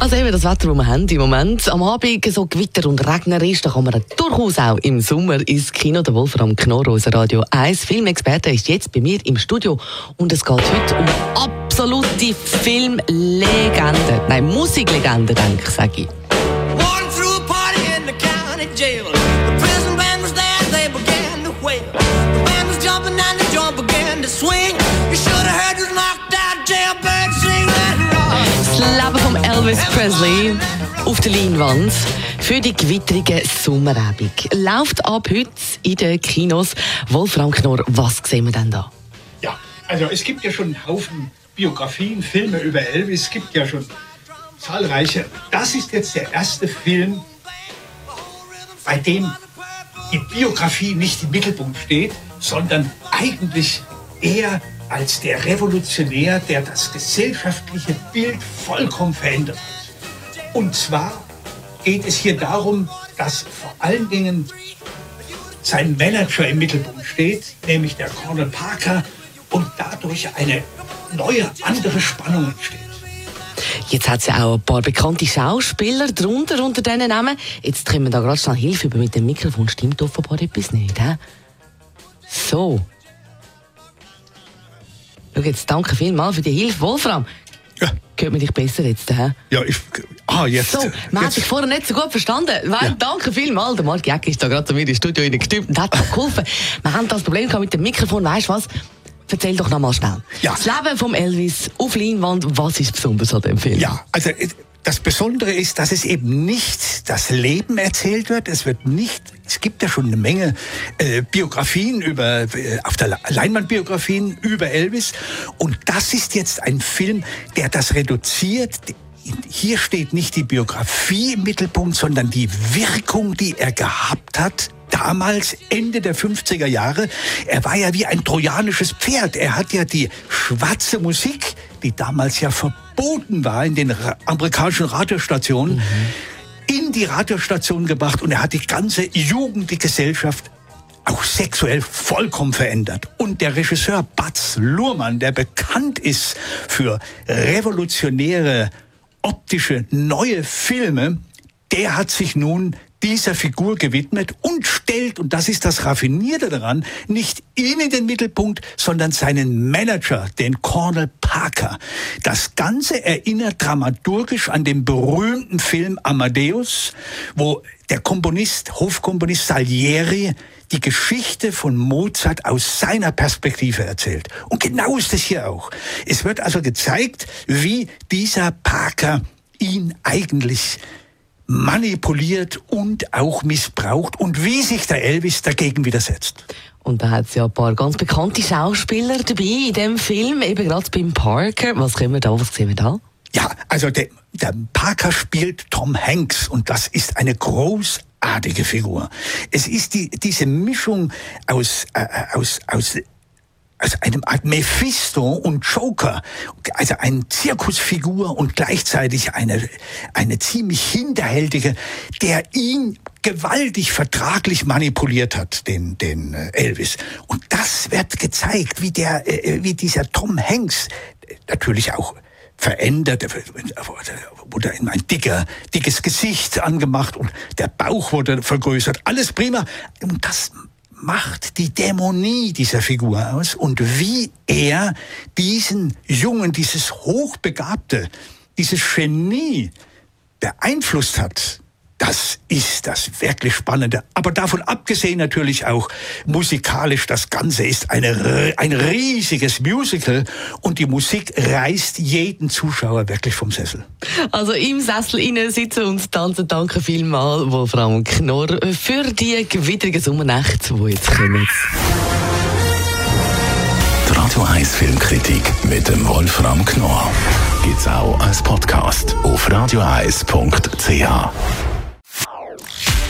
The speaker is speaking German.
Also eben das Wetter, das wir haben im Moment. Am Abend so Gewitter und Regner ist, da kann man durchaus auch im Sommer ins Kino. Der Wolfram Knorr, unser Radio 1 Filmexperte, ist jetzt bei mir im Studio. Und es geht heute um absolute Filmlegende. Nein, Musiklegende, denke ich, sage ich. Jail. The prison band was there, they began to wail. The band was jumping and Elvis Presley auf der Leinwand für die gewitterige Sommerabend. Läuft ab heute in den Kinos. Wolfram Knorr, was sehen wir denn da? Ja, also es gibt ja schon einen Haufen Biografien, Filme über Elvis, es gibt ja schon zahlreiche. Das ist jetzt der erste Film, bei dem die Biografie nicht im Mittelpunkt steht, sondern eigentlich er als der Revolutionär, der das gesellschaftliche Bild vollkommen verändert hat. Und zwar geht es hier darum, dass vor allen Dingen sein Manager im Mittelpunkt steht, nämlich der Colonel Parker, und dadurch eine neue, andere Spannung entsteht. Jetzt hat es auch ein paar bekannte Schauspieler drunter unter diesen Namen. Jetzt können wir da gerade schnell Hilfe über mit dem Mikrofon. Stimmt offenbar etwas nicht, hä? So. Schau jetzt, danke vielmals für die Hilfe. Wolfram, Ja, hört man dich besser jetzt, hä? ja ich, ah, jetzt. So, man hat dich vorher nicht so gut verstanden. Weil, Ja. Danke vielmals. Der Marc Jäcki ist da gerade zu mir ins Studio reingestürmt und hat mir geholfen. Wir haben das Problem gehabt mit dem Mikrofon. Weißt du was? Erzähl doch noch mal schnell. Ja. Das Leben von Elvis auf Leinwand, was ist besonders an dem Film? Ja, also das Besondere ist, dass es eben nicht das Leben erzählt wird. Es wird nicht, es gibt ja schon eine Menge äh, Biografien über, äh, auf der Le- Leinwand Biografien über Elvis. Und das ist jetzt ein Film, der das reduziert. Hier steht nicht die Biografie im Mittelpunkt, sondern die Wirkung, die er gehabt hat damals, Ende der 50er Jahre, er war ja wie ein trojanisches Pferd. Er hat ja die schwarze Musik, die damals ja verboten war in den amerikanischen Radiostationen, in die Radiostationen gebracht und er hat die ganze Jugend, die Gesellschaft auch sexuell vollkommen verändert. Und der Regisseur Baz Luhrmann, der bekannt ist für revolutionäre optische neue Filme, der hat sich nun dieser Figur gewidmet und stellt, und das ist das Raffinierte daran, nicht ihn in den Mittelpunkt, sondern seinen Manager, den Cornel Parker. Das Ganze erinnert dramaturgisch an den berühmten Film Amadeus, wo der Komponist, Hofkomponist Salieri die Geschichte von Mozart aus seiner Perspektive erzählt. Und genau ist es hier auch. Es wird also gezeigt, wie dieser Parker ihn eigentlich manipuliert und auch missbraucht und wie sich der Elvis dagegen widersetzt. Und da hat es ja ein paar ganz bekannte Schauspieler dabei in dem Film, eben gerade beim Parker. Was können wir da, was sehen wir da? Ja, also der, der Parker spielt Tom Hanks und das ist eine großartige Figur. Es ist die, diese Mischung aus, äh, aus, aus also einem Art Mephisto und Joker, also eine Zirkusfigur und gleichzeitig eine, eine ziemlich hinterhältige, der ihn gewaltig vertraglich manipuliert hat, den, den äh, Elvis. Und das wird gezeigt, wie der, äh, wie dieser Tom Hanks, äh, natürlich auch verändert, er wurde in ein dicker, dickes Gesicht angemacht und der Bauch wurde vergrößert, alles prima. Und das macht die Dämonie dieser Figur aus und wie er diesen Jungen, dieses Hochbegabte, dieses Genie beeinflusst hat. Das ist das wirklich Spannende. Aber davon abgesehen natürlich auch musikalisch, das Ganze ist eine, ein riesiges Musical und die Musik reißt jeden Zuschauer wirklich vom Sessel. Also im Sessel innen sitzen und tanzen. Danke vielmals, Wolfram Knorr, für die gewittrigen Sommernacht, die jetzt kommen. Die Radio 1 Filmkritik mit dem Wolfram Knorr gibt's auch als Podcast auf radioeis.ch.